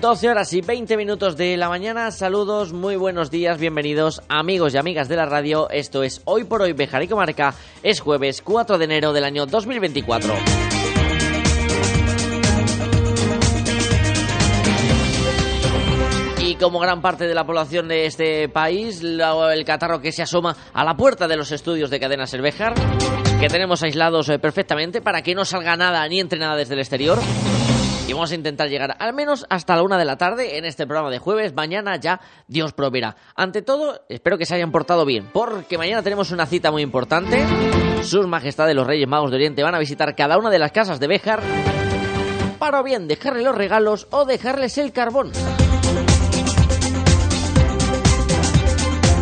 12 horas y 20 minutos de la mañana. Saludos, muy buenos días, bienvenidos amigos y amigas de la radio. Esto es Hoy por Hoy Bejar y Comarca. Es jueves 4 de enero del año 2024. Y como gran parte de la población de este país, el catarro que se asoma a la puerta de los estudios de Cadena Cervejar, que tenemos aislados eh, perfectamente para que no salga nada ni entre nada desde el exterior. Y vamos a intentar llegar al menos hasta la una de la tarde en este programa de jueves. Mañana ya Dios proveerá. Ante todo, espero que se hayan portado bien, porque mañana tenemos una cita muy importante. Sus Majestades los Reyes Magos de Oriente van a visitar cada una de las casas de Béjar para bien dejarle los regalos o dejarles el carbón.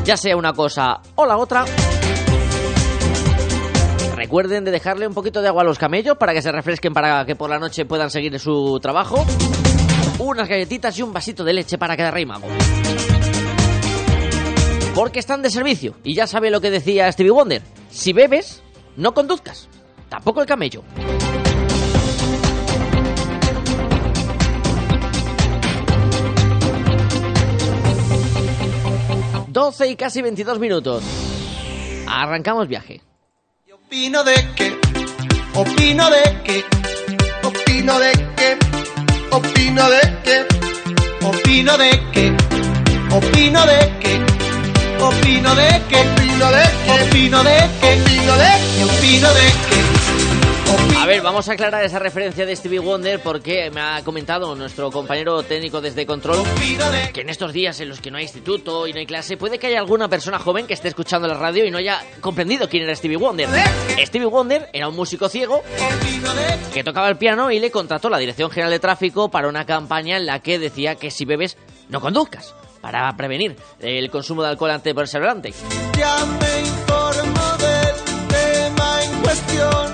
Ya sea una cosa o la otra. Recuerden de dejarle un poquito de agua a los camellos para que se refresquen para que por la noche puedan seguir su trabajo. Unas galletitas y un vasito de leche para cada rey mago. Porque están de servicio. Y ya sabe lo que decía Stevie Wonder. Si bebes, no conduzcas. Tampoco el camello. Doce y casi 22 minutos. Arrancamos viaje. Opino de que, opino de que, opino de que, opino de que, opino de que, opino de que, opino de que, opino de que, opino de que, opino de que, opino de. A ver, vamos a aclarar esa referencia de Stevie Wonder porque me ha comentado nuestro compañero técnico desde Control que en estos días en los que no hay instituto y no hay clase puede que haya alguna persona joven que esté escuchando la radio y no haya comprendido quién era Stevie Wonder. Stevie Wonder era un músico ciego que tocaba el piano y le contrató la Dirección General de Tráfico para una campaña en la que decía que si bebes no conduzcas para prevenir el consumo de alcohol antes volante. Ya me informo del tema en cuestión.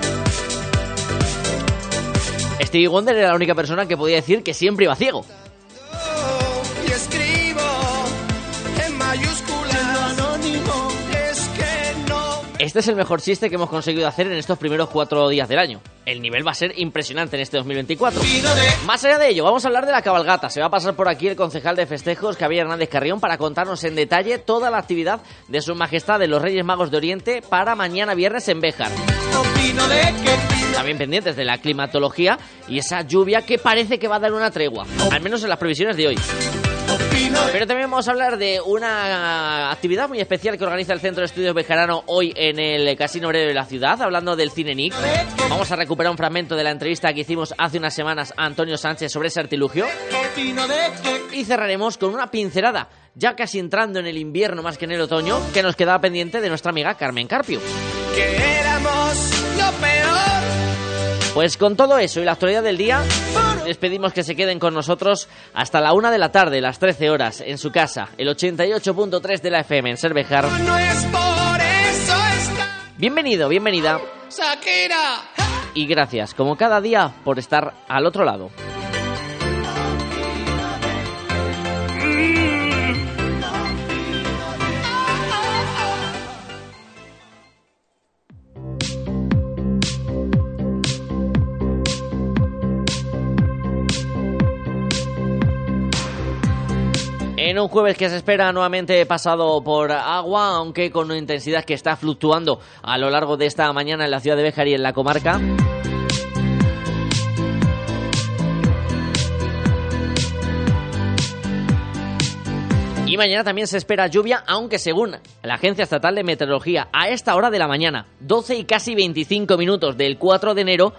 Stevie Wonder era la única persona que podía decir que siempre iba ciego. y escribo en mayúsculas anónimo es que no Este es el mejor chiste que hemos conseguido hacer en estos primeros cuatro días del año. El nivel va a ser impresionante en este 2024. Más allá de ello, vamos a hablar de la cabalgata. Se va a pasar por aquí el concejal de festejos, Javier Hernández Carrión, para contarnos en detalle toda la actividad de Su Majestad de los Reyes Magos de Oriente para mañana viernes en Béjar. opino de que También pendientes de la climatología y esa lluvia que parece que va a dar una tregua, al menos en las previsiones de hoy. Pero también vamos a hablar de una actividad muy especial que organiza el Centro de Estudios Bejarano hoy en el Casino Obrero de la ciudad, hablando del Cine Nick. Vamos a recuperar un fragmento de la entrevista que hicimos hace unas semanas a Antonio Sánchez sobre ese artilugio. Y cerraremos con una pincelada, ya casi entrando en el invierno más que en el otoño, que nos quedaba pendiente de nuestra amiga Carmen Carpio. que éramos lo peor Pues con todo eso y la actualidad del día, les pedimos que se queden con nosotros hasta la una de la tarde, las 13 horas, en su casa, el 88.3 de la FM en Cervejar. Bienvenido, bienvenida y gracias, como cada día, por estar al otro lado. Un jueves que se espera nuevamente pasado por agua, aunque con una intensidad que está fluctuando a lo largo de esta mañana en la ciudad de Béjar y en la comarca. Y mañana también se espera lluvia, aunque según la Agencia Estatal de Meteorología, a esta hora de la mañana, 12 y casi 25 minutos del 4 de enero,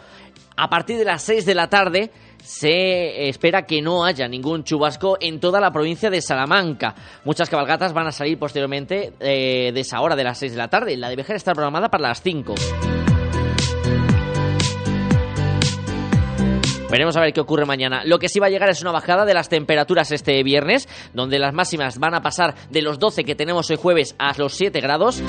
a partir de las 6 de la tarde, se espera que no haya ningún chubasco en toda la provincia de Salamanca. Muchas cabalgatas van a salir posteriormente eh, de esa hora de las 6 de la tarde. La de Bejar está programada para las 5. Veremos a ver qué ocurre mañana. Lo que sí va a llegar es una bajada de las temperaturas este viernes, donde las máximas van a pasar de los 12 que tenemos hoy jueves a los 7 grados.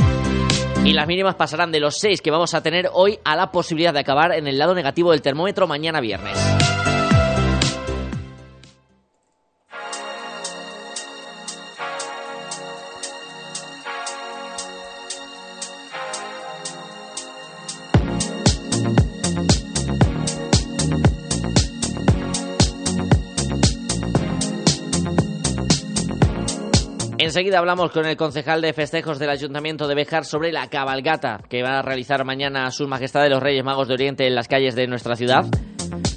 Y las mínimas pasarán de los 6 que vamos a tener hoy a la posibilidad de acabar en el lado negativo del termómetro mañana viernes. Enseguida hablamos con el concejal de festejos del Ayuntamiento de Bejar sobre la cabalgata que va a realizar mañana Sus Majestades los Reyes Magos de Oriente en las calles de nuestra ciudad.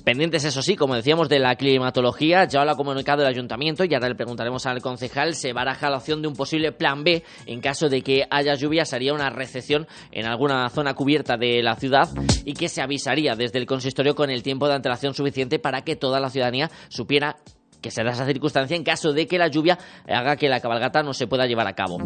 Pendientes, eso sí, como decíamos, de la climatología, ya lo ha comunicado el ayuntamiento y ahora le preguntaremos al concejal, se baraja la opción de un posible plan B en caso de que haya lluvia, sería una recepción en alguna zona cubierta de la ciudad. Y que se avisaría desde el consistorio con el tiempo de antelación suficiente para que toda la ciudadanía supiera que se da esa circunstancia en caso de que la lluvia haga que la cabalgata no se pueda llevar a cabo.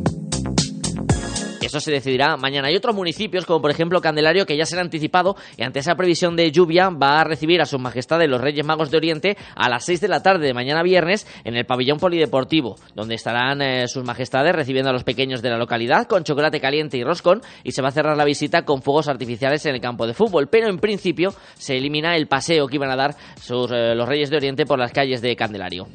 Eso se decidirá mañana. Hay otros municipios, como por ejemplo Candelario, que ya se han anticipado y ante esa previsión de lluvia va a recibir a sus majestades los Reyes Magos de Oriente a las 6 de la tarde de mañana viernes en el pabellón polideportivo, donde estarán eh, sus majestades recibiendo a los pequeños de la localidad con chocolate caliente y roscón y se va a cerrar la visita con fuegos artificiales en el campo de fútbol. Pero en principio se elimina el paseo que iban a dar eh, los Reyes de Oriente por las calles de Candelario.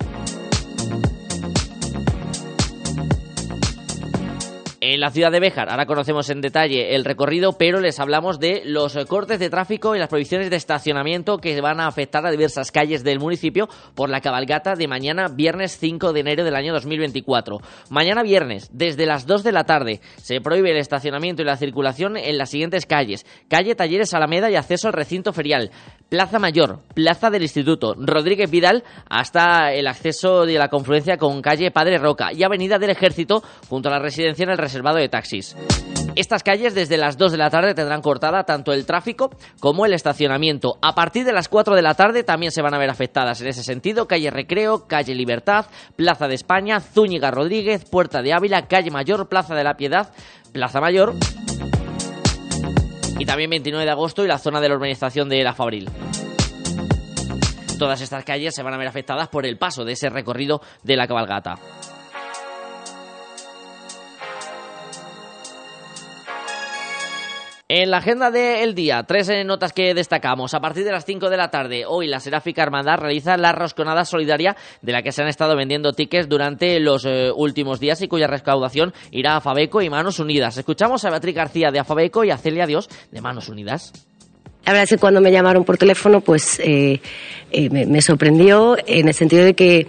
En la ciudad de Béjar, ahora conocemos en detalle el recorrido, pero les hablamos de los cortes de tráfico y las prohibiciones de estacionamiento que van a afectar a diversas calles del municipio por la cabalgata de mañana viernes 5 de enero del año 2024. Mañana viernes, desde las 2 de la tarde, se prohíbe el estacionamiento y la circulación en las siguientes calles. Calle Talleres Alameda y acceso al recinto ferial. Plaza Mayor, Plaza del Instituto, Rodríguez Vidal hasta el acceso de la confluencia con calle Padre Roca y Avenida del Ejército junto a la residencia en el de taxis. Estas calles desde las 2 de la tarde tendrán cortada tanto el tráfico como el estacionamiento. A partir de las 4 de la tarde también se van a ver afectadas en ese sentido calle Recreo, calle Libertad, Plaza de España, Zúñiga Rodríguez, Puerta de Ávila, calle Mayor, Plaza de la Piedad, Plaza Mayor y también 29 de agosto y la zona de la urbanización de La Fabril. Todas estas calles se van a ver afectadas por el paso de ese recorrido de la cabalgata. En la agenda del día, tres eh, notas que destacamos. A partir de las 5 de la tarde, hoy la Seráfica Hermandad realiza la rosconada solidaria de la que se han estado vendiendo tickets durante los eh, últimos días y cuya recaudación irá a Fabeco y Manos Unidas. Escuchamos a Beatriz García de Afabeco y a Celia Dios de Manos Unidas. La verdad es que cuando me llamaron por teléfono, pues eh, me sorprendió en el sentido de que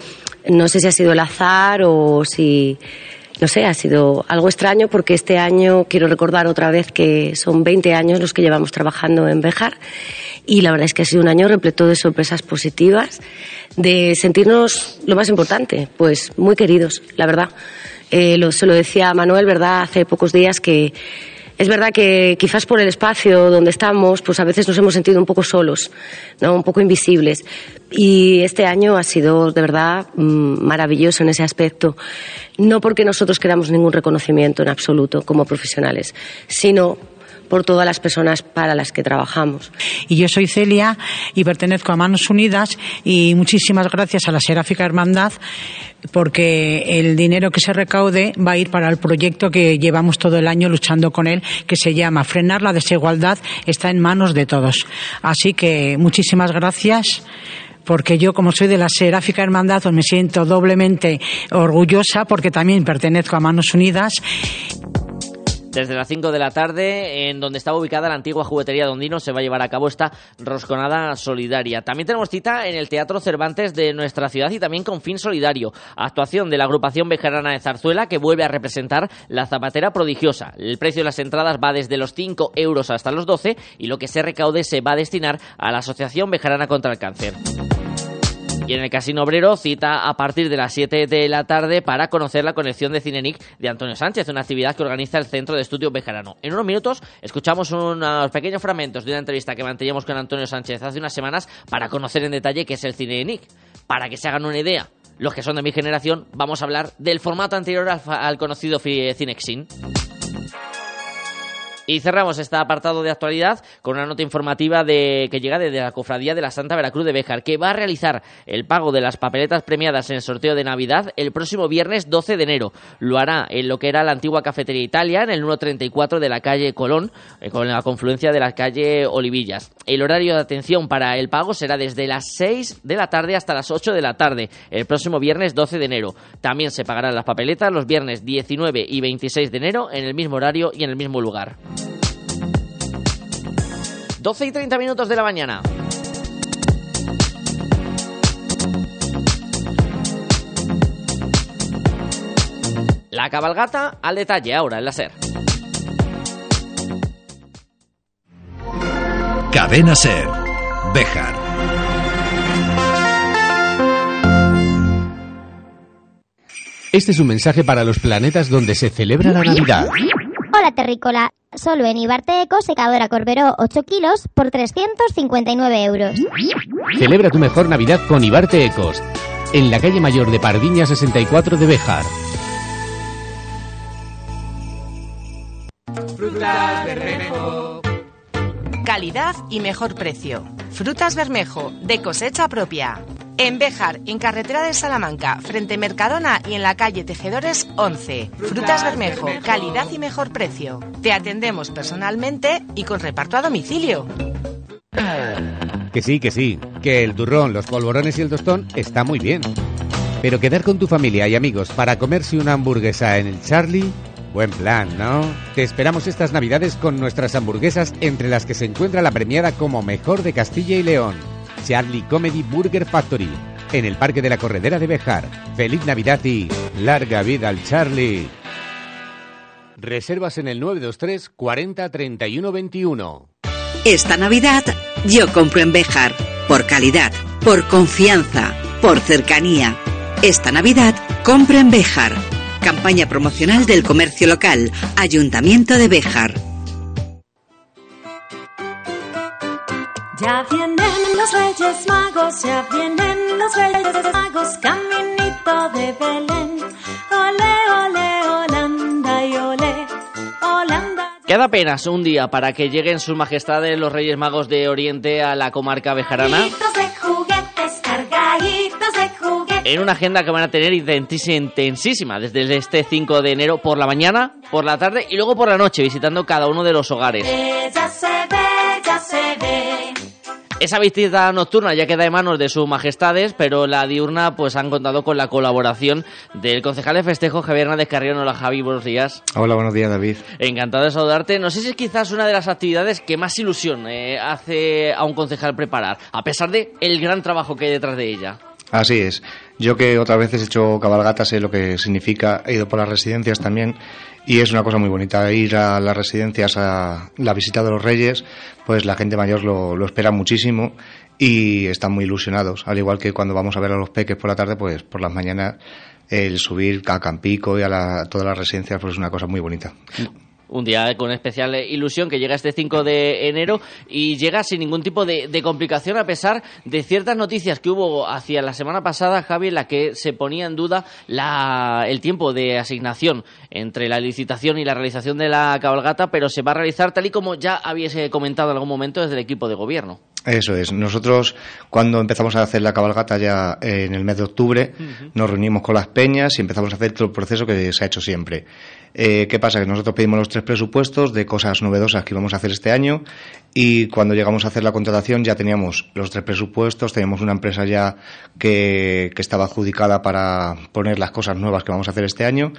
no sé si ha sido el azar o si no sé, ha sido algo extraño porque este año quiero recordar otra vez que son 20 años los que llevamos trabajando en Bejar y la verdad es que ha sido un año repleto de sorpresas positivas, de sentirnos lo más importante, pues muy queridos, la verdad. Eh, lo, se lo decía Manuel, ¿verdad?, hace pocos días que es verdad que quizás por el espacio donde estamos, pues a veces nos hemos sentido un poco solos, ¿no? un poco invisibles. Y este año ha sido de verdad mm, maravilloso en ese aspecto. No porque nosotros queramos ningún reconocimiento en absoluto como profesionales, sino por todas las personas para las que trabajamos. Y yo soy Celia y pertenezco a Manos Unidas y muchísimas gracias a la Seráfica Hermandad porque el dinero que se recaude va a ir para el proyecto que llevamos todo el año luchando con él, que se llama Frenar la desigualdad, está en manos de todos. Así que muchísimas gracias porque yo como soy de la Seráfica Hermandad pues me siento doblemente orgullosa porque también pertenezco a Manos Unidas desde las 5 de la tarde, en donde estaba ubicada la antigua juguetería Dondino, se va a llevar a cabo esta rosconada solidaria. También tenemos cita en el Teatro Cervantes de nuestra ciudad y también con fin solidario. Actuación de la agrupación bejarana de Zarzuela que vuelve a representar la zapatera prodigiosa. El precio de las entradas va desde los 5 euros hasta los 12 y lo que se recaude se va a destinar a la Asociación Bejarana contra el Cáncer. Y en el Casino Obrero cita a partir de las 7 de la tarde para conocer la conexión de Cinenic de Antonio Sánchez, una actividad que organiza el Centro de Estudio Bejarano. En unos minutos escuchamos unos pequeños fragmentos de una entrevista que manteníamos con Antonio Sánchez hace unas semanas para conocer en detalle qué es el Cinenic, para que se hagan una idea. Los que son de mi generación, vamos a hablar del formato anterior al conocido Cinexin. Y cerramos este apartado de actualidad con una nota informativa de que llega desde la Cofradía de la Santa Veracruz de Béjar, que va a realizar el pago de las papeletas premiadas en el sorteo de Navidad el próximo viernes 12 de enero. Lo hará en lo que era la antigua Cafetería Italia, en el 134 de la calle Colón, eh, con la confluencia de la calle Olivillas. El horario de atención para el pago será desde las 6 de la tarde hasta las 8 de la tarde, el próximo viernes 12 de enero. También se pagarán las papeletas los viernes 19 y 26 de enero en el mismo horario y en el mismo lugar. 12 y 30 minutos de la mañana. La cabalgata al detalle ahora en la SER. Cadena Ser. Béjar. Este es un mensaje para los planetas donde se celebra la Navidad. Hola Terrícola, solo en Ibarte Eco secadora Corberó 8 kilos por 359 euros. Celebra tu mejor Navidad con Ibarte Ecos, en la calle mayor de Pardiña 64 de Béjar. Frutas Bermejo. Calidad y mejor precio. Frutas Bermejo, de cosecha propia. En Béjar, en carretera de Salamanca, frente Mercadona y en la calle Tejedores 11. Frutas Bermejo, calidad y mejor precio. Te atendemos personalmente y con reparto a domicilio. Que sí, que sí, que el turrón, los polvorones y el tostón está muy bien. Pero quedar con tu familia y amigos para comerse una hamburguesa en el Charlie, buen plan, ¿no? Te esperamos estas navidades con nuestras hamburguesas entre las que se encuentra la premiada como mejor de Castilla y León. Charlie Comedy Burger Factory, en el Parque de la Corredera de Bejar. Feliz Navidad y larga vida al Charlie. Reservas en el 923 40 31 21. Esta Navidad yo compro en Bejar, por calidad, por confianza, por cercanía. Esta Navidad compro en Bejar. Campaña promocional del comercio local, Ayuntamiento de Bejar. Ya vienen los Reyes Magos, ya vienen los Reyes Magos, caminito de Belén. Ole, ole, Holanda y ole, Holanda. Queda apenas un día para que lleguen sus majestades los Reyes Magos de Oriente a la comarca bejarana. Cargaditos de juguetes, cargaditos de juguetes. En una agenda que van a tener intensísima desde este 5 de enero por la mañana, por la tarde y luego por la noche, visitando cada uno de los hogares. Ya se ve, ya se ve. Esa visita nocturna ya queda en manos de sus majestades, pero la diurna pues han contado con la colaboración del concejal de festejo Javier Hernández Carrión. Hola Javi, buenos días. Hola, buenos días, David. Encantado de saludarte. No sé si es quizás una de las actividades que más ilusión eh, hace a un concejal preparar, a pesar de el gran trabajo que hay detrás de ella. Así es. Yo que otras veces he hecho cabalgata sé lo que significa. He ido por las residencias también y es una cosa muy bonita. Ir a las residencias a la visita de los reyes, pues la gente mayor lo, lo espera muchísimo y están muy ilusionados. Al igual que cuando vamos a ver a los peques por la tarde, pues por las mañanas el subir a Campico y a la- todas las residencias pues es una cosa muy bonita. Un día con especial ilusión que llega este 5 de enero y llega sin ningún tipo de, de complicación a pesar de ciertas noticias que hubo hacia la semana pasada, Javi, en la que se ponía en duda la, el tiempo de asignación entre la licitación y la realización de la cabalgata, pero se va a realizar tal y como ya habías eh, comentado en algún momento desde el equipo de gobierno. Eso es. Nosotros, cuando empezamos a hacer la cabalgata ya eh, en el mes de octubre, nos reunimos con las peñas y empezamos a hacer todo el proceso que se ha hecho siempre. Eh, ¿Qué pasa? Que nosotros pedimos los tres presupuestos de cosas novedosas que íbamos a hacer este año y cuando llegamos a hacer la contratación ya teníamos los tres presupuestos, teníamos una empresa ya que, que estaba adjudicada para poner las cosas nuevas que vamos a hacer este año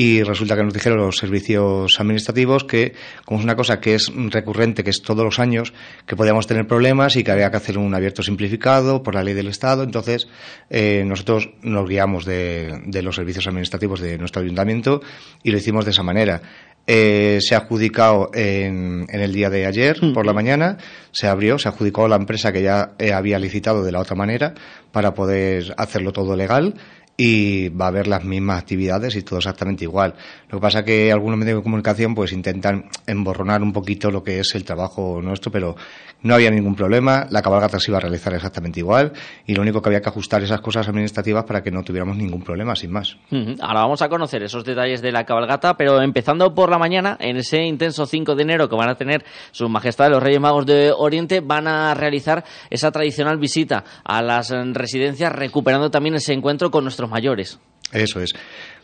y resulta que nos dijeron los servicios administrativos que, como es una cosa que es recurrente, que es todos los años, que podíamos tener problemas y que había que hacer un abierto simplificado por la ley del Estado. Entonces, eh, nosotros nos guiamos de, de los servicios administrativos de nuestro ayuntamiento y lo hicimos de esa manera. Eh, se ha adjudicado en, en el día de ayer por la mañana, se abrió, se adjudicó a la empresa que ya eh, había licitado de la otra manera para poder hacerlo todo legal y va a haber las mismas actividades y todo exactamente igual. Lo que pasa que algunos medios de comunicación pues intentan emborronar un poquito lo que es el trabajo nuestro, pero no había ningún problema, la cabalgata se iba a realizar exactamente igual y lo único que había que ajustar esas cosas administrativas para que no tuviéramos ningún problema, sin más. Ahora vamos a conocer esos detalles de la cabalgata, pero empezando por la mañana, en ese intenso 5 de enero que van a tener Sus Majestades los Reyes Magos de Oriente, van a realizar esa tradicional visita a las residencias, recuperando también ese encuentro con nuestros mayores. Eso es.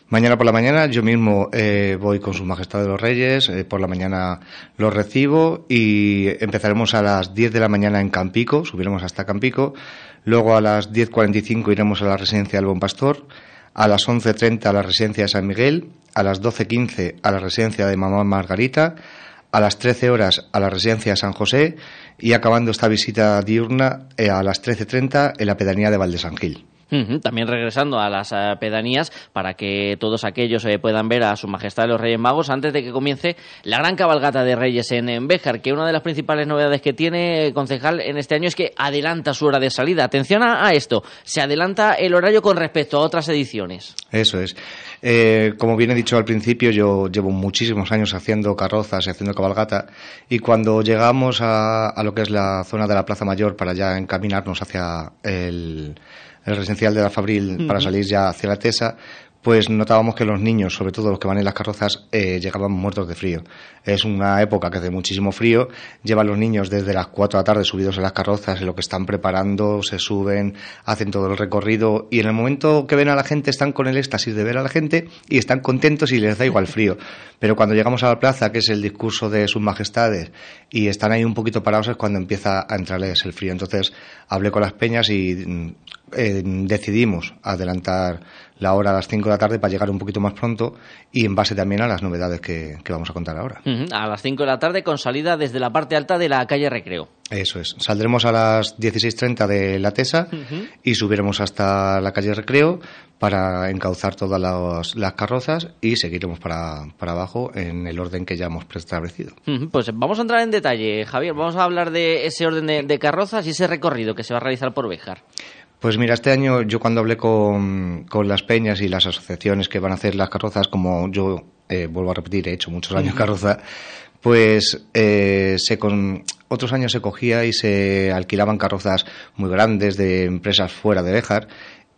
Mañana por la mañana yo mismo eh, voy con Su Majestad de los Reyes, eh, por la mañana los recibo y empezaremos a las 10 de la mañana en Campico, subiremos hasta Campico, luego a las 10.45 iremos a la residencia del Buen Pastor, a las 11.30 a la residencia de San Miguel, a las 12.15 a la residencia de Mamá Margarita, a las 13 horas a la residencia de San José y acabando esta visita diurna eh, a las 13.30 en la pedanía de Valdesangil. También regresando a las eh, pedanías para que todos aquellos eh, puedan ver a Su Majestad los Reyes Magos antes de que comience la gran cabalgata de Reyes en, Béjar, que una de las principales novedades que tiene concejal en este año es que adelanta su hora de salida. Atención a, a esto, se adelanta el horario con respecto a otras ediciones. Eso es. Eh, como bien he dicho al principio, yo llevo muchísimos años haciendo carrozas y haciendo cabalgata y cuando llegamos a, a lo que es la zona de la Plaza Mayor para ya encaminarnos hacia el, el residencial de la Fabril para salir ya hacia la Tesa, pues notábamos que los niños, sobre todo los que van en las carrozas, eh, llegaban muertos de frío. Es una época que hace muchísimo frío, llevan los niños desde las 4 de la tarde subidos en las carrozas, en lo que están preparando, se suben, hacen todo el recorrido y en el momento que ven a la gente están con el éxtasis de ver a la gente y están contentos y les da igual frío. Pero cuando llegamos a la plaza, que es el discurso de sus majestades, y están ahí un poquito parados es cuando empieza a entrarles el frío. Entonces hablé con las peñas y mm, eh, decidimos adelantar la hora a las 5 de la tarde para llegar un poquito más pronto y en base también a las novedades que, que vamos a contar ahora. A las 5 de la tarde con salida desde la parte alta de la calle Recreo. Eso es. Saldremos a las 16.30 de la TESA y subiremos hasta la calle Recreo para encauzar todas las, las carrozas y seguiremos para, para abajo en el orden que ya hemos preestablecido. Pues vamos a entrar en detalle, Javier. Vamos a hablar de ese orden de, de carrozas y ese recorrido que se va a realizar por Béjar. Pues mira, este año yo cuando hablé con, con las peñas y las asociaciones que van a hacer las carrozas, como yo eh, vuelvo a repetir, he hecho muchos años carroza, pues eh, se con, otros años se cogía y se alquilaban carrozas muy grandes de empresas fuera de Béjar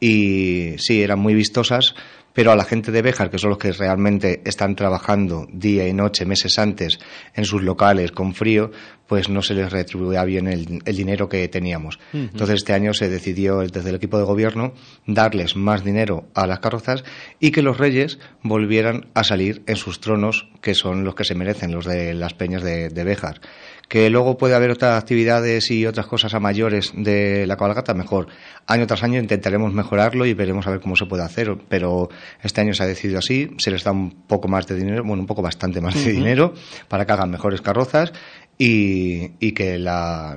y sí, eran muy vistosas, pero a la gente de Béjar, que son los que realmente están trabajando día y noche, meses antes, en sus locales con frío, pues no se les retribuía bien el, el dinero que teníamos. Entonces este año se decidió desde el equipo de gobierno darles más dinero a las carrozas y que los reyes volvieran a salir en sus tronos, que son los que se merecen, los de las peñas de, de Béjar. Que luego puede haber otras actividades y otras cosas a mayores de la cabalgata, mejor. Año tras año intentaremos mejorarlo y veremos a ver cómo se puede hacer, pero este año se ha decidido así, se les da un poco más de dinero, bueno, un poco bastante más de dinero para que hagan mejores carrozas y, y que la,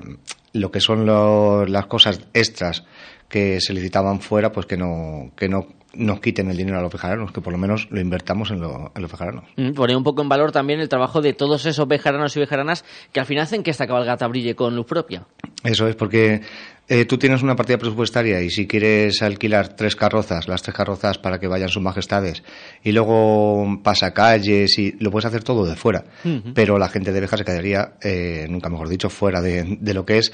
lo que son lo- las cosas extras que se licitaban fuera, pues que no, que no nos quiten el dinero a los vejaranos, que por lo menos lo invertamos en, lo- en los vejaranos. Mm, Poner un poco en valor también el trabajo de todos esos bejaranos y bejaranas que al final hacen que esta cabalgata brille con luz propia. Eso es, porque eh, tú tienes una partida presupuestaria y si quieres alquilar tres carrozas, las tres carrozas para que vayan sus majestades, y luego pasacalles y lo puedes hacer todo de fuera, pero la gente de Beja se quedaría, eh, nunca mejor dicho, fuera de, de lo que es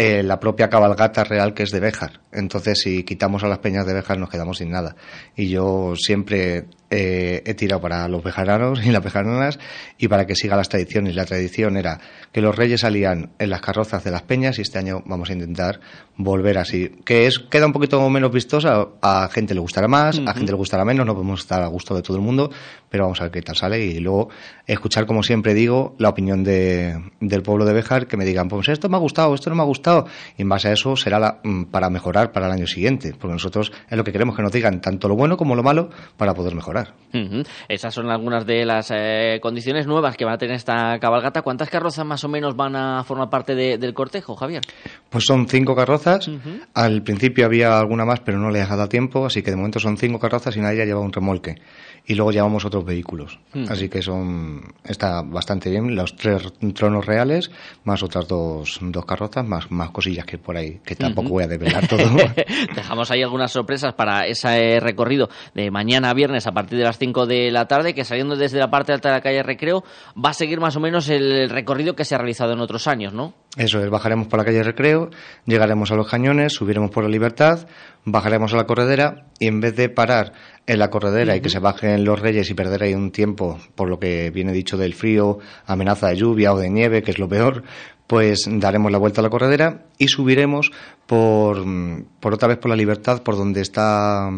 eh, la propia cabalgata real que es de Béjar. Entonces, si quitamos a las peñas de Béjar, nos quedamos sin nada. Y yo siempre eh, he tirado para los bejaranos y las bejaranas y para que siga las tradiciones. La tradición era que los reyes salían en las carrozas de las peñas y este año vamos a intentar volver así. Que es queda un poquito menos vistosa, a gente le gustará más, a gente le gustará menos, no podemos estar a gusto de todo el mundo, pero vamos a ver qué tal sale y luego escuchar, como siempre digo, la opinión de, del pueblo de Béjar, que me digan, pues esto me ha gustado, esto no me ha gustado, y en base a eso será la- mm, para mejorar para el año siguiente, porque nosotros es lo que queremos que nos digan tanto lo bueno como lo malo para poder mejorar. Esas son algunas de las eh, condiciones nuevas que va a tener esta cabalgata. ¿Cuántas carrozas más o menos van a formar parte de- del cortejo, Javier? Pues son cinco carrozas. Al principio había alguna más, pero no le ha dado tiempo, así que de momento son cinco carrozas y nadie ha llevado un remolque. Y luego llevamos otros vehículos. Así que son está bastante bien. Los tres tronos reales, más otras dos, dos carrozas, más, más cosillas que por ahí, que tampoco voy a develar todo. Dejamos ahí algunas sorpresas para ese recorrido de mañana a viernes a partir de las 5 de la tarde, que saliendo desde la parte alta de la calle Recreo va a seguir más o menos el recorrido que se ha realizado en otros años, ¿no? Eso es, bajaremos por la calle Recreo, llegaremos a los cañones, subiremos por la Libertad, bajaremos a la corredera y en vez de parar en la corredera y que se bajen los reyes y perder ahí un tiempo por lo que viene dicho del frío, amenaza de lluvia o de nieve, que es lo peor, pues daremos la vuelta a la corredera y subiremos por, mm, por otra vez por la Libertad, por donde está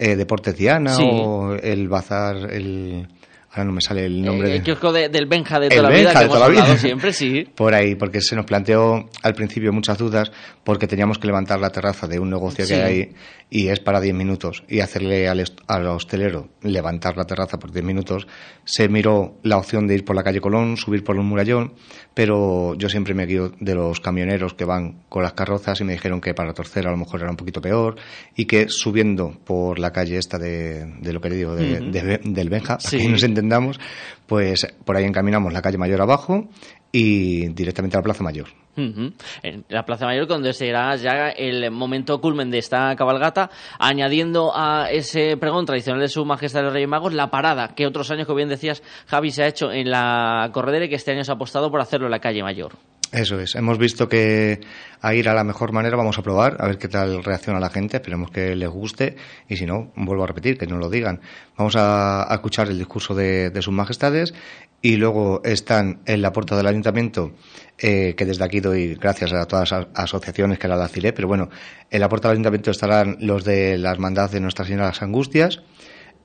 eh, Deportes Diana Sí. o el bazar, el... Ahora no me sale el nombre. Eh, de- el kiosco de- del Benja de El toda la vida Benja que de hemos toda la vida. siempre, sí. por ahí, porque se nos planteó al principio muchas dudas, porque teníamos que levantar la terraza de un negocio Sí. que hay ahí y es para 10 minutos, y hacerle al, al hostelero levantar la terraza por 10 minutos. Se miró la opción de ir por la calle Colón, subir por un murallón, pero yo siempre me guío de los camioneros que van con las carrozas y me dijeron que para torcer a lo mejor era un poquito peor y que subiendo por la calle esta de, de lo que le digo, de- de- del Benja, para Sí. que nos entendamos, pues por ahí encaminamos la calle Mayor abajo y directamente a la Plaza Mayor. Ujú. En la Plaza Mayor, donde será ya el momento culmen de esta cabalgata, añadiendo a ese pregón tradicional de Su Majestad los Reyes Magos la parada, que otros años, como bien decías, Javi, se ha hecho en la corredera y que este año se ha apostado por hacerlo en la calle Mayor. Eso es. Hemos visto que a ir a la mejor manera vamos a probar, a ver qué tal reacciona la gente. Esperemos que les guste y si no, vuelvo a repetir, que no lo digan. Vamos a, escuchar el discurso de, sus majestades y luego están en la puerta del ayuntamiento, eh, que desde aquí doy gracias a todas las asociaciones que la vacilé, pero bueno, en la puerta del ayuntamiento estarán los de la Hermandad de Nuestra Señora las Angustias,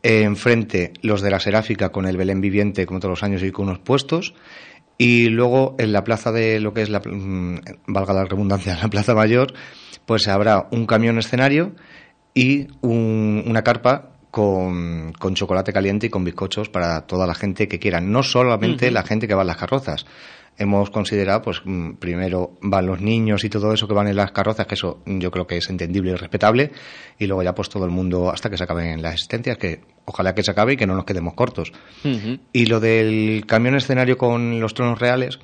enfrente los de la Seráfica con el Belén viviente, como todos los años, y con unos puestos. Y luego en la plaza de lo que es la, mm, valga la redundancia, la plaza mayor, pues habrá un camión escenario y un- una carpa con, con chocolate caliente y con bizcochos para toda la gente que quiera, no solamente la gente que va en las carrozas. Hemos considerado, pues mm, primero van los niños y todo eso que van en las carrozas, que eso yo creo que es entendible y respetable, y luego ya pues todo el mundo hasta que se acaben las existencias, que ojalá que se acabe y que no nos quedemos cortos. Y lo del camión escenario con los tronos reales,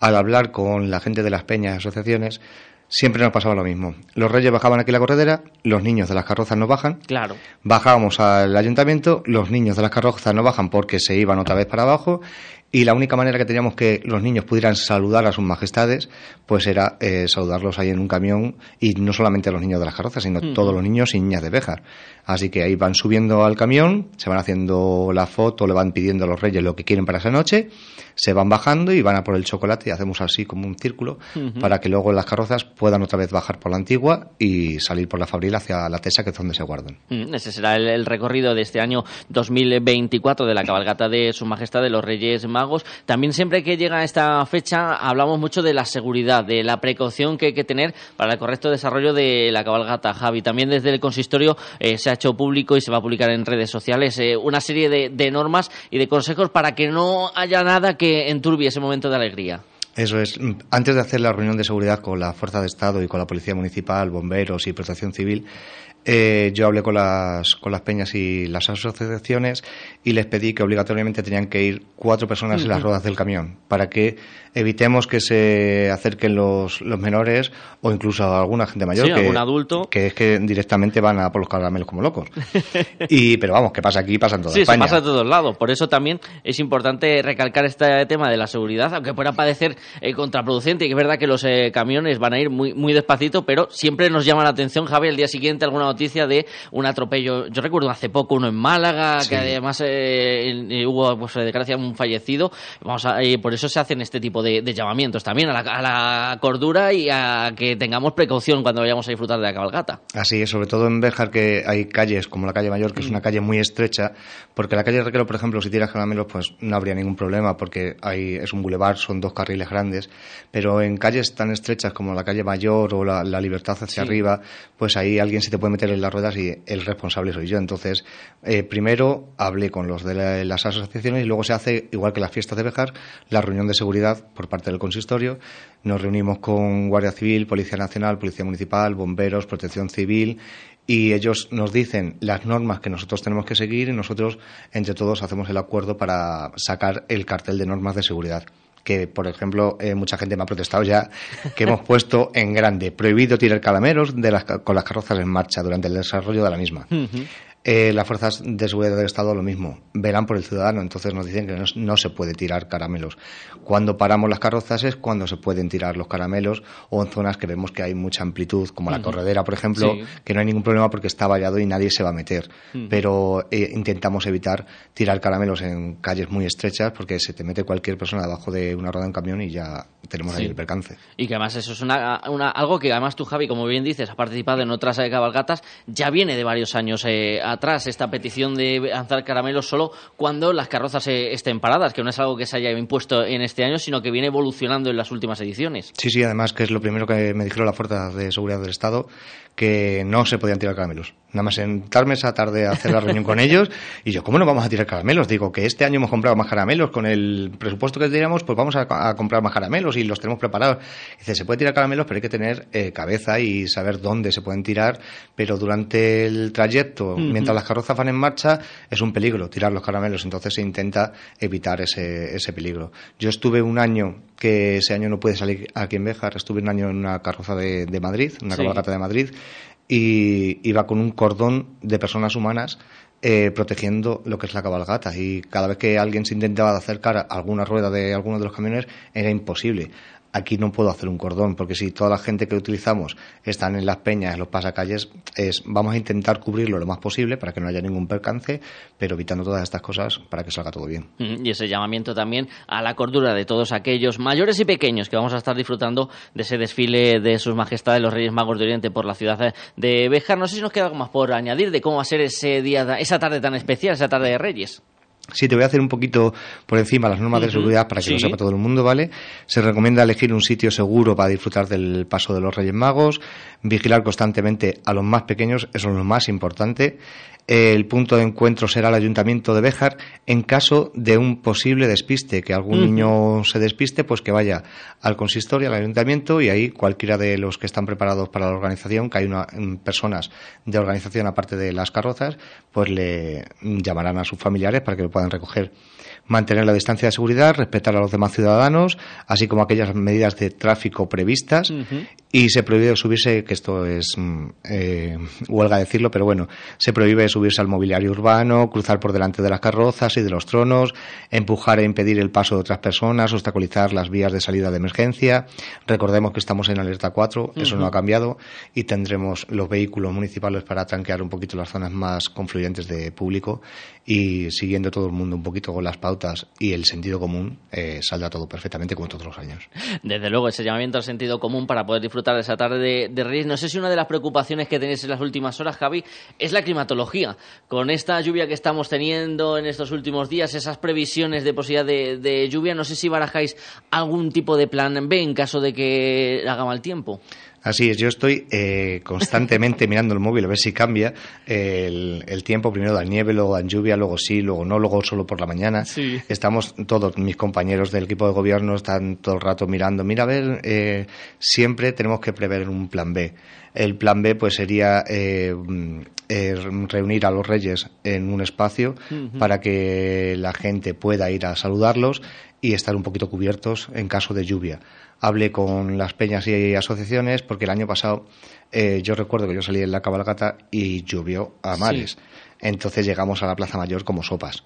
al hablar con la gente de las peñas y asociaciones, siempre nos pasaba lo mismo. Los reyes bajaban aquí la corredera, los niños de las carrozas no bajan, Claro. bajábamos al ayuntamiento, los niños de las carrozas no bajan porque se iban otra vez para abajo y la única manera que teníamos que los niños pudieran saludar a sus majestades pues era eh, saludarlos ahí en un camión y no solamente a los niños de las carrozas sino Ujú. todos los niños y niñas de Béjar así que ahí van subiendo al camión se van haciendo la foto le van pidiendo a los reyes lo que quieren para esa noche se van bajando y van a por el chocolate y hacemos así como un círculo para que luego las carrozas puedan otra vez bajar por la antigua y salir por la Fabril hacia la Tesa que es donde se guardan Mm, Ese será el, el recorrido de este año 2024 de la cabalgata de Su Majestad de los Reyes Magos. También siempre que llega esta fecha hablamos mucho de la seguridad, de la precaución que hay que tener para el correcto desarrollo de la cabalgata, Javi. También desde el consistorio eh, se ha hecho público y se va a publicar en redes sociales eh, una serie de, de normas y de consejos para que no haya nada que enturbie ese momento de alegría. Eso es. Mm, Antes de hacer la reunión de seguridad con la Fuerza de Estado y con la Policía Municipal, bomberos y Protección Civil, eh, yo hablé con las, con las peñas y las asociaciones y les pedí que obligatoriamente tenían que ir cuatro personas en las ruedas del camión para que evitemos que se acerquen los, los menores o incluso alguna gente mayor Sí, que, algún adulto. que es que directamente van a por los caramelos como locos. y Pero vamos, que pasa aquí, pasa en toda Sí, España. se pasa a todos lados. Por eso también es importante recalcar este tema de la seguridad, aunque pueda parecer eh, contraproducente. Y que es verdad que los eh, camiones van a ir muy, muy despacito, pero siempre nos llama la atención, Javi, el día siguiente alguna noticia de un atropello. Yo recuerdo hace poco uno en Málaga, Sí. que además eh, eh, hubo, pues, de desgracia, un fallecido. Vamos a, eh, por eso se hacen este tipo de, de llamamientos también a la, a la cordura y a que tengamos precaución cuando vayamos a disfrutar de la cabalgata. Así es, sobre todo en Béjar que hay calles como la calle Mayor, que es una calle muy estrecha, porque la calle Requero, por ejemplo, si tiras caramelos, pues no habría ningún problema, porque hay, es un bulevar, son dos carriles grandes, pero en calles tan estrechas como la calle Mayor o la, la Libertad hacia Sí. arriba, pues ahí alguien se te puede meter en las ruedas y el responsable soy yo. Entonces, eh, primero hablé con los de la- las asociaciones y luego se hace, igual que las fiestas de Bejar, la reunión de seguridad por parte del consistorio. Nos reunimos con Guardia Civil, Policía Nacional, Policía Municipal, Bomberos, Protección Civil y ellos nos dicen las normas que nosotros tenemos que seguir y nosotros entre todos hacemos el acuerdo para sacar el cartel de normas de seguridad que por ejemplo eh, mucha gente me ha protestado ya que hemos puesto en grande prohibido tirar calameros de las con las carrozas en marcha durante el desarrollo de la misma eh, las fuerzas de seguridad del Estado lo mismo, verán por el ciudadano, entonces nos dicen que no, no se puede tirar caramelos. Cuando paramos las carrozas es cuando se pueden tirar los caramelos o en zonas que vemos que hay mucha amplitud, como la corredera, por ejemplo, Sí. que no hay ningún problema porque está vallado y nadie se va a meter. Pero eh, intentamos evitar tirar caramelos en calles muy estrechas porque se te mete cualquier persona debajo de una rueda de un camión y ya tenemos ahí el percance. Y que además eso es una, una- algo que además tú, Javi, como bien dices, has participado en otras cabalgatas, ya viene de varios años eh, atrás esta petición de lanzar caramelos solo cuando las carrozas eh, estén paradas, que no es algo que se haya impuesto en este año, sino que viene evolucionando en las últimas ediciones. Sí, sí, además que es lo primero que me dijeron las fuerzas de seguridad del Estado, que no se podían tirar caramelos. Nada más sentarme esa tarde a hacer la reunión con ellos y yo, ¿cómo no vamos a tirar caramelos? Digo que este año hemos comprado más caramelos, con el presupuesto que teníamos, pues vamos a, a comprar más caramelos y los tenemos preparados. Dice, se puede tirar caramelos, pero hay que tener eh, cabeza y saber dónde se pueden tirar, pero durante el trayecto, mientras las carrozas van en marcha, es un peligro tirar los caramelos, entonces se intenta evitar ese, ese peligro. Yo estuve un año, que ese año no pude salir aquí en Béjar, estuve un año en una carroza de, de Madrid, una Sí. cabalgata de Madrid, y iba con un cordón de personas humanas eh, protegiendo lo que es la cabalgata y cada vez que alguien se intentaba acercar a alguna rueda de alguno de los camiones era imposible. Aquí no puedo hacer un cordón porque si toda la gente que utilizamos están en las peñas, en los pasacalles, es, vamos a intentar cubrirlo lo más posible para que no haya ningún percance, pero evitando todas estas cosas para que salga todo bien. Mm, Y ese llamamiento también a la cordura de todos aquellos mayores y pequeños que vamos a estar disfrutando de ese desfile de sus majestades los Reyes Magos de Oriente por la ciudad de Béjar. No sé si nos queda algo más por añadir de cómo va a ser ese día, esa tarde tan especial, esa tarde de Reyes. Sí, te voy a hacer un poquito por encima las normas de seguridad para que lo sepa todo el mundo, ¿vale? Se recomienda elegir un sitio seguro para disfrutar del paso de los Reyes Magos, vigilar constantemente a los más pequeños, eso es lo más importante. El punto de encuentro será el Ayuntamiento de Béjar en caso de un posible despiste, que algún niño se despiste, pues que vaya al consistorio, al ayuntamiento y ahí cualquiera de los que están preparados para la organización, que hay una, mm, personas de organización aparte de las carrozas, pues le llamarán a sus familiares para que lo puedan recoger. Mantener la distancia de seguridad, respetar a los demás ciudadanos, así como aquellas medidas de tráfico previstas y se prohíbe subirse, que esto es mm, eh, huelga decirlo, pero bueno, se prohíbe subirse al mobiliario urbano, cruzar por delante de las carrozas y de los tronos, empujar e impedir el paso de otras personas, obstaculizar las vías de salida de emergencia. Recordemos que estamos en alerta 4, eso no ha cambiado y tendremos los vehículos municipales para tranquear un poquito las zonas más confluyentes de público y siguiendo todo el mundo un poquito con las pautas y el sentido común, eh, saldrá todo perfectamente como todos los años. Desde luego, ese llamamiento al sentido común para poder disfrutar de esa tarde de, de Reyes. No sé si una de las preocupaciones que tenéis en las últimas horas, Javi, es la climatología. Con esta lluvia que estamos teniendo en estos últimos días, esas previsiones de posibilidad de, de lluvia, no sé si barajáis algún tipo de plan B en caso de que haga mal tiempo. Así es, yo estoy eh, constantemente mirando el móvil a ver si cambia el, el tiempo. Primero da nieve, luego da lluvia, luego sí, luego no, luego solo por la mañana. Sí. Estamos todos, mis compañeros del equipo de gobierno están todo el rato mirando. Mira, a ver, eh, siempre tenemos que prever un plan B. El plan B pues sería eh, eh, reunir a los reyes en un espacio para que la gente pueda ir a saludarlos y estar un poquito cubiertos en caso de lluvia. Hablé con las peñas y asociaciones porque el año pasado eh, yo recuerdo que yo salí en la cabalgata y llovió a mares. Entonces llegamos a la Plaza Mayor como sopas.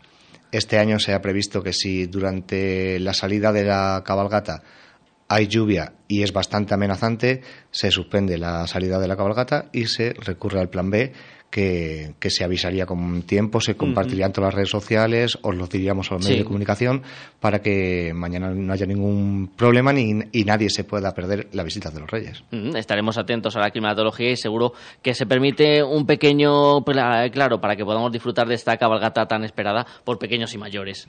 Este año se ha previsto que si durante la salida de la cabalgata hay lluvia y es bastante amenazante, se suspende la salida de la cabalgata y se recurre al plan B, que, que se avisaría con tiempo, se compartirían todas las redes sociales, os lo diríamos a los medios Sí. de comunicación, para que mañana no haya ningún problema ni, y nadie se pueda perder la visita de los Reyes. Estaremos atentos a la climatología y seguro que se permite un pequeño, claro, para que podamos disfrutar de esta cabalgata tan esperada por pequeños y mayores.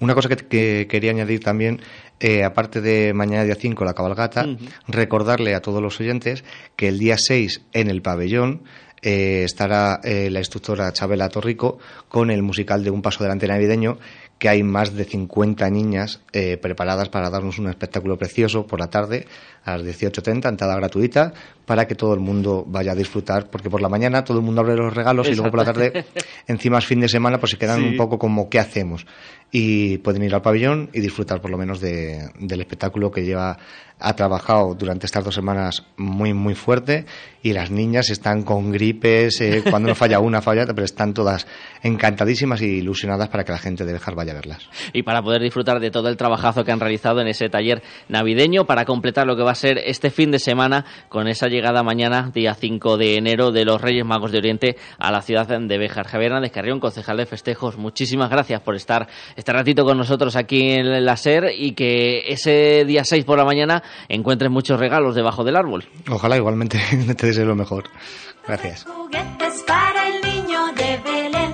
Una cosa que, que quería añadir también, eh, aparte de mañana día 5 la cabalgata, recordarle a todos los oyentes que el día 6 en el pabellón eh, estará eh, la instructora Chabela Torrico con el musical de Un Paso Delante Navideño, que hay más de 50 niñas eh, preparadas para darnos un espectáculo precioso por la tarde a las 18.30, entrada gratuita, para que todo el mundo vaya a disfrutar, porque por la mañana todo el mundo abre los regalos y luego por la tarde, encima es fin de semana, pues se quedan Sí. un poco como ¿qué hacemos? Y pueden ir al pabellón y disfrutar por lo menos de- del espectáculo que lleva ha trabajado durante estas dos semanas muy muy fuerte y las niñas están con gripes eh, cuando no falla una falla pero están todas encantadísimas y ilusionadas para que la gente de Bejar vaya verlas y para poder disfrutar de todo el trabajazo que han realizado en ese taller navideño para completar lo que va a ser este fin de semana con esa llegada mañana, día 5 de enero, de los Reyes Magos de Oriente a la ciudad de Béjar. Javier Hernández Carrión, concejal de festejos, muchísimas gracias por estar este ratito con nosotros aquí en la SER y que ese día 6 por la mañana encuentres muchos regalos debajo del árbol. ojalá igualmente te deseo lo mejor gracias Juguetes para el niño de Belén.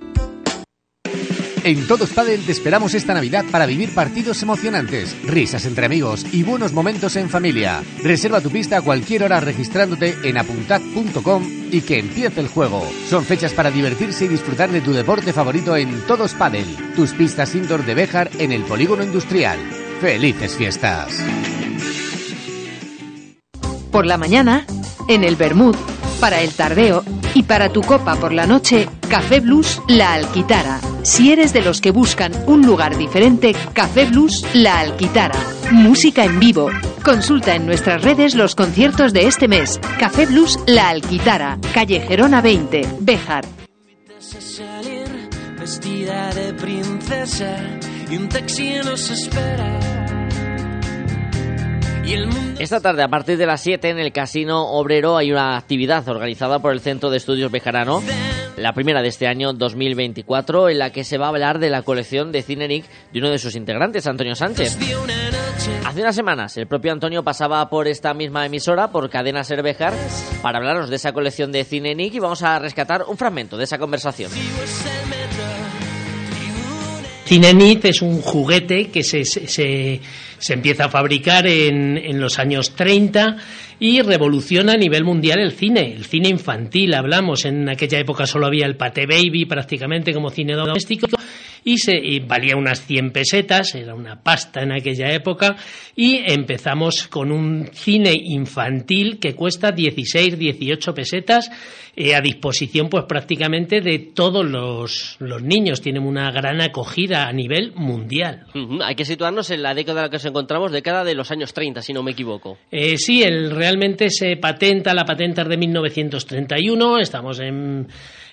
En Todos Padel te esperamos esta Navidad para vivir partidos emocionantes, risas entre amigos y buenos momentos en familia. Reserva tu pista a cualquier hora registrándote en apuntad.com y que empiece el juego. Son fechas para divertirse y disfrutar de tu deporte favorito en Todos Padel, tus pistas indoor de Béjar en el Polígono Industrial. ¡Felices fiestas! Por la mañana, en el Bermud, para el tardeo y para tu copa por la noche, Café Blues La Alquitara. Si eres de los que buscan un lugar diferente, Café Blues La Alquitara. Música en vivo. Consulta en nuestras redes los conciertos de este mes. Café Blues La Alquitara, calle Gerona 20, Béjar. vestida de princesa y un taxi nos espera. Esta tarde, a partir de las 7, en el Casino Obrero hay una actividad organizada por el Centro de Estudios Bejarano, la primera de este año 2024, en la que se va a hablar de la colección de Cine Nick de uno de sus integrantes, Antonio Sánchez. Hace unas semanas, el propio Antonio pasaba por esta misma emisora, por Cadena Ser Bejar, para hablarnos de esa colección de Cine Nick y vamos a rescatar un fragmento de esa conversación. Cinenit es un juguete que se, se, se- empieza a fabricar en, en los años 30 y revoluciona a nivel mundial el cine, el cine infantil, hablamos, en aquella época solo había el Pate Baby prácticamente como cine doméstico y, se, y valía unas 100 pesetas, era una pasta en aquella época y empezamos con un cine infantil que cuesta 16, 18 pesetas eh, a disposición pues prácticamente de todos los, los niños, tienen una gran acogida a nivel mundial. Hay que situarnos en la década en la que nos encontramos, década de los años 30, si no me equivoco. Eh, sí, el, realmente se patenta, la patenta es de 1931, estamos en,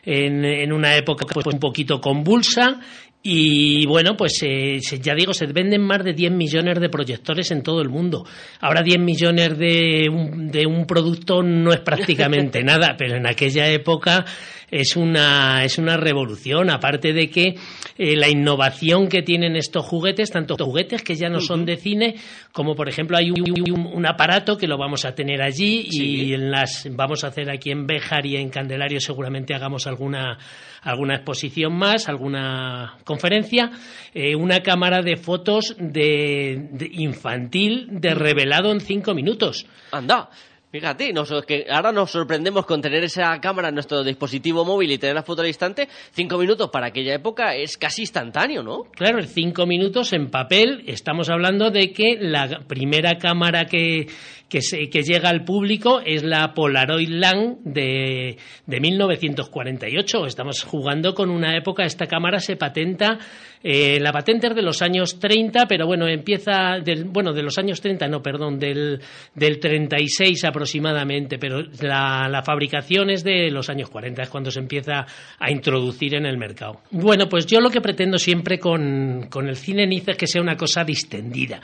en, en una época pues, un poquito convulsa y bueno, pues eh, ya digo, se venden más de 10 millones de proyectores en todo el mundo. Ahora 10 millones de un, de un producto no es prácticamente nada, pero en aquella época es una, es una revolución, aparte de que eh, la innovación que tienen estos juguetes, tanto juguetes que ya no son de cine, como por ejemplo hay un, un- un aparato que lo vamos a tener allí y en las vamos a hacer aquí en Béjar y en Candelario seguramente hagamos alguna alguna exposición más, alguna conferencia, eh, una cámara de fotos de, de infantil de revelado en cinco minutos. Anda, fíjate, nos- que ahora nos sorprendemos con tener esa cámara en nuestro dispositivo móvil y tener la foto al instante. Cinco minutos para aquella época es casi instantáneo, ¿no? Claro, cinco minutos en papel estamos hablando de que la primera cámara que, que, se- que llega al público es la Polaroid Lang de, de 1948. Estamos jugando con una época, esta cámara se patenta, eh, la patente es de los años 30, pero bueno, empieza, del, bueno, de los años 30, no, perdón, del, del 36 aproximadamente, pero la, la fabricación es de los años 40, es cuando se empieza a introducir en el mercado. Bueno, pues yo lo que pretendo siempre con, con el cine Niza es que sea una cosa distendida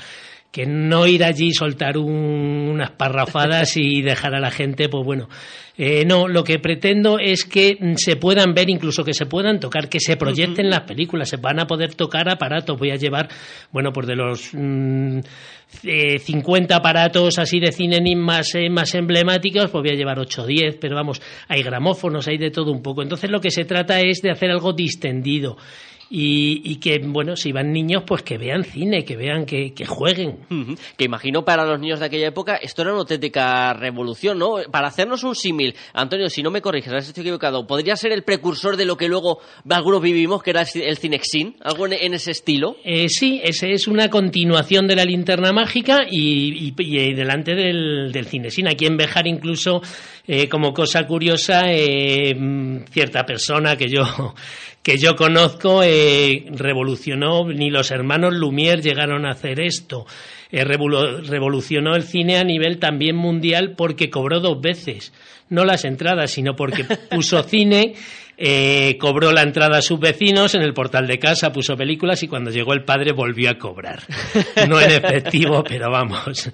que no ir allí soltar un- unas parrafadas y dejar a la gente, pues bueno, eh, no, lo que pretendo es que se puedan ver, incluso que se puedan tocar, que se proyecten las películas, se van a poder tocar aparatos. Voy a llevar, bueno, pues de los mm, eh, 50 aparatos así de cine más, eh, más emblemáticos, pues voy a llevar 8 o 10, pero vamos, hay gramófonos, hay de todo un poco. Entonces lo que se trata es de hacer algo distendido. Y, y que, bueno, si van niños, pues que vean cine, que vean, que, que jueguen. Que imagino para los niños de aquella época esto era una auténtica revolución, ¿no? Para hacernos un símil, Antonio, si no me corriges, a ver si estoy equivocado, ¿podría ser el precursor de lo que luego algunos vivimos, que era el ci- el Cinexin? ¿Algo en, en ese estilo? Eh, sí, ese es una continuación de la linterna mágica y, y- y, delante del, del cinesín. Aquí en Bejar incluso, eh, como cosa curiosa, eh, mm, cierta persona que yo, que yo conozco eh, revolucionó, ni los hermanos Lumière llegaron a hacer esto. Eh, revolu- revolucionó el cine a nivel también mundial porque cobró dos veces. No las entradas, sino porque puso cine eh, cobró la entrada a sus vecinos en el portal de casa, puso películas y cuando llegó el padre volvió a cobrar. No en efectivo, pero vamos.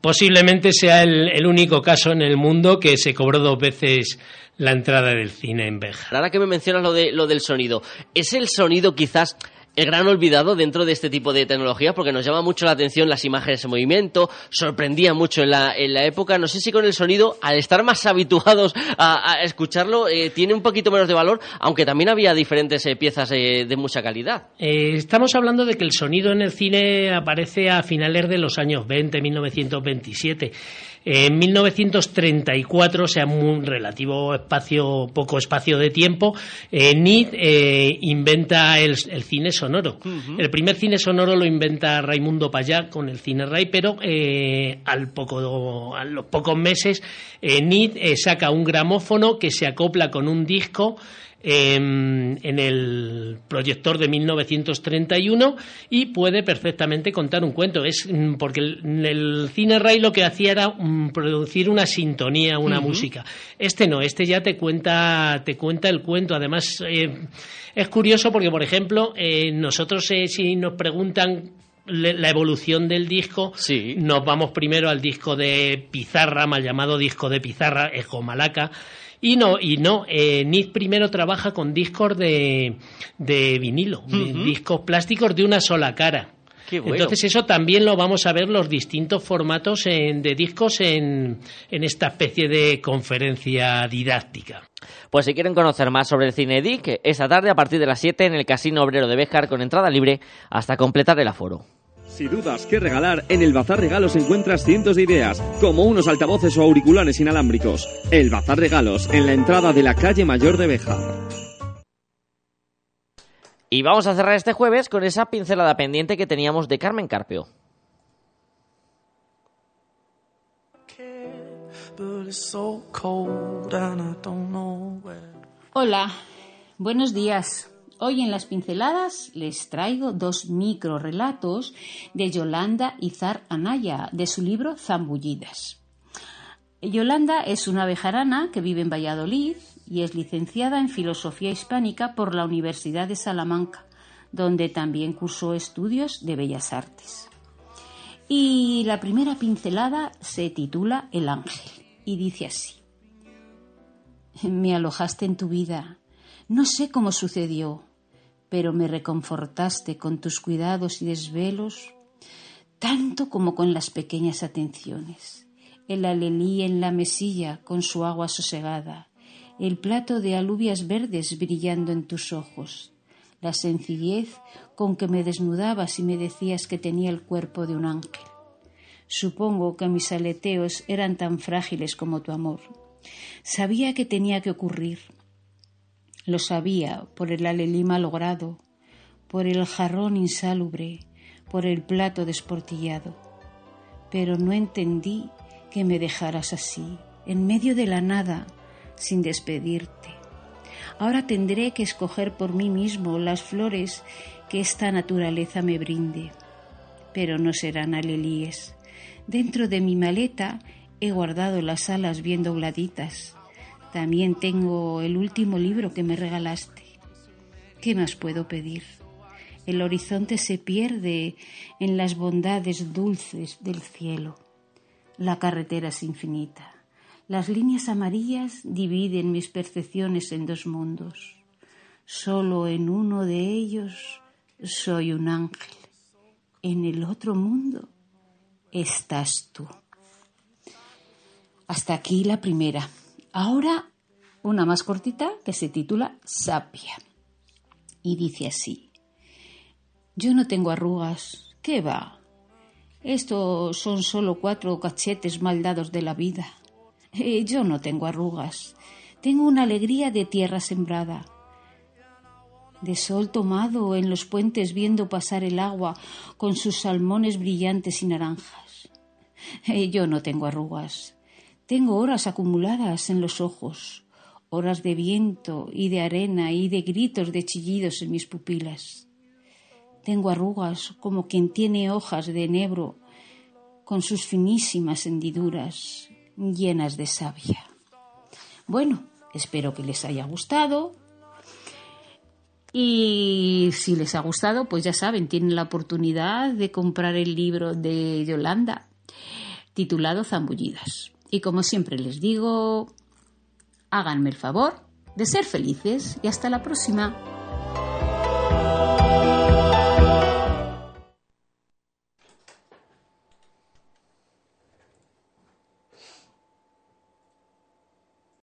Posiblemente sea el, el único caso en el mundo que se cobró dos veces la entrada del cine en Beja. Ahora que me mencionas lo, de, lo del sonido, ¿es el sonido quizás el gran olvidado dentro de este tipo de tecnologías? Porque nos llama mucho la atención las imágenes en movimiento, sorprendía mucho en la, en la época. No sé si con el sonido, al estar más habituados a, a escucharlo, eh, tiene un poquito menos de valor, aunque también había diferentes eh, piezas eh, de mucha calidad. Eh, estamos hablando de que el sonido en el cine aparece a finales de los años 20, 1927. En 1934, o sea, un relativo espacio, poco espacio de tiempo, eh, Nid eh, inventa el, el cine sonoro. El primer cine sonoro lo inventa Raimundo Payá con el cine Ray, pero eh, al poco, a los pocos meses, eh, Nid eh, saca un gramófono que se acopla con un disco en, en el proyector de 1931 y puede perfectamente contar un cuento. Es mm, porque el, el cine Ray lo que hacía era mm, producir una sintonía, una música. Este no, este ya te cuenta, te cuenta el cuento. Además, eh, es curioso porque, por ejemplo, eh, nosotros eh, si nos preguntan la evolución del disco, nos vamos primero al disco de pizarra, mal llamado disco de pizarra, Ejo Malaca. Y no, y no, eh, Nid primero trabaja con discos de, de vinilo, de discos plásticos de una sola cara. Qué bueno. Entonces eso también lo vamos a ver los distintos formatos en- de discos en, en esta especie de conferencia didáctica. Pues si quieren conocer más sobre el cine DIC, esta tarde a partir de las 7 en el Casino Obrero de Béjar con entrada libre hasta completar el aforo. Si dudas qué regalar, en el Bazar Regalos encuentras cientos de ideas, como unos altavoces o auriculares inalámbricos. El Bazar Regalos, en la entrada de la calle Mayor de Bejar. Y vamos a cerrar este jueves con esa pincelada pendiente que teníamos de Carmen Carpio. Hola, buenos días. Hoy en las pinceladas les traigo dos microrelatos de Yolanda Izar Anaya, de su libro Zambullidas. Yolanda es una bejarana que vive en Valladolid y es licenciada en Filosofía Hispánica por la Universidad de Salamanca, donde también cursó estudios de Bellas Artes. Y la primera pincelada se titula El ángel y dice así. Me alojaste en tu vida. No sé cómo sucedió, pero me reconfortaste con tus cuidados y desvelos, tanto como con las pequeñas atenciones. El alelí en la mesilla con su agua sosegada, el plato de alubias verdes brillando en tus ojos, la sencillez con que me desnudabas y me decías que tenía el cuerpo de un ángel. Supongo que mis aleteos eran tan frágiles como tu amor. Sabía que tenía que ocurrir. Lo sabía por el alelí malogrado, por el jarrón insalubre, por el plato desportillado. Pero no entendí que me dejaras así, en medio de la nada, sin despedirte. Ahora tendré que escoger por mí mismo las flores que esta naturaleza me brinde. Pero no serán alelíes. Dentro de mi maleta he guardado las alas bien dobladitas. También tengo el último libro que me regalaste. ¿Qué más puedo pedir? El horizonte se pierde en las bondades dulces del cielo. La carretera es infinita. Las líneas amarillas dividen mis percepciones en dos mundos. Solo en uno de ellos soy un ángel. En el otro mundo estás tú. Hasta aquí la primera. Ahora una más cortita que se titula Sapia. Y dice así. Yo no tengo arrugas. ¿Qué va? Estos son solo cuatro cachetes mal dados de la vida. Eh, yo no tengo arrugas. Tengo una alegría de tierra sembrada, de sol tomado en los puentes viendo pasar el agua con sus salmones brillantes y naranjas. Eh, yo no tengo arrugas. Tengo horas acumuladas en los ojos, horas de viento y de arena y de gritos de chillidos en mis pupilas. Tengo arrugas como quien tiene hojas de enebro con sus finísimas hendiduras llenas de savia. Bueno, espero que les haya gustado. Y si les ha gustado, pues ya saben, tienen la oportunidad de comprar el libro de Yolanda titulado Zambullidas. Y como siempre les digo, háganme el favor de ser felices y hasta la próxima.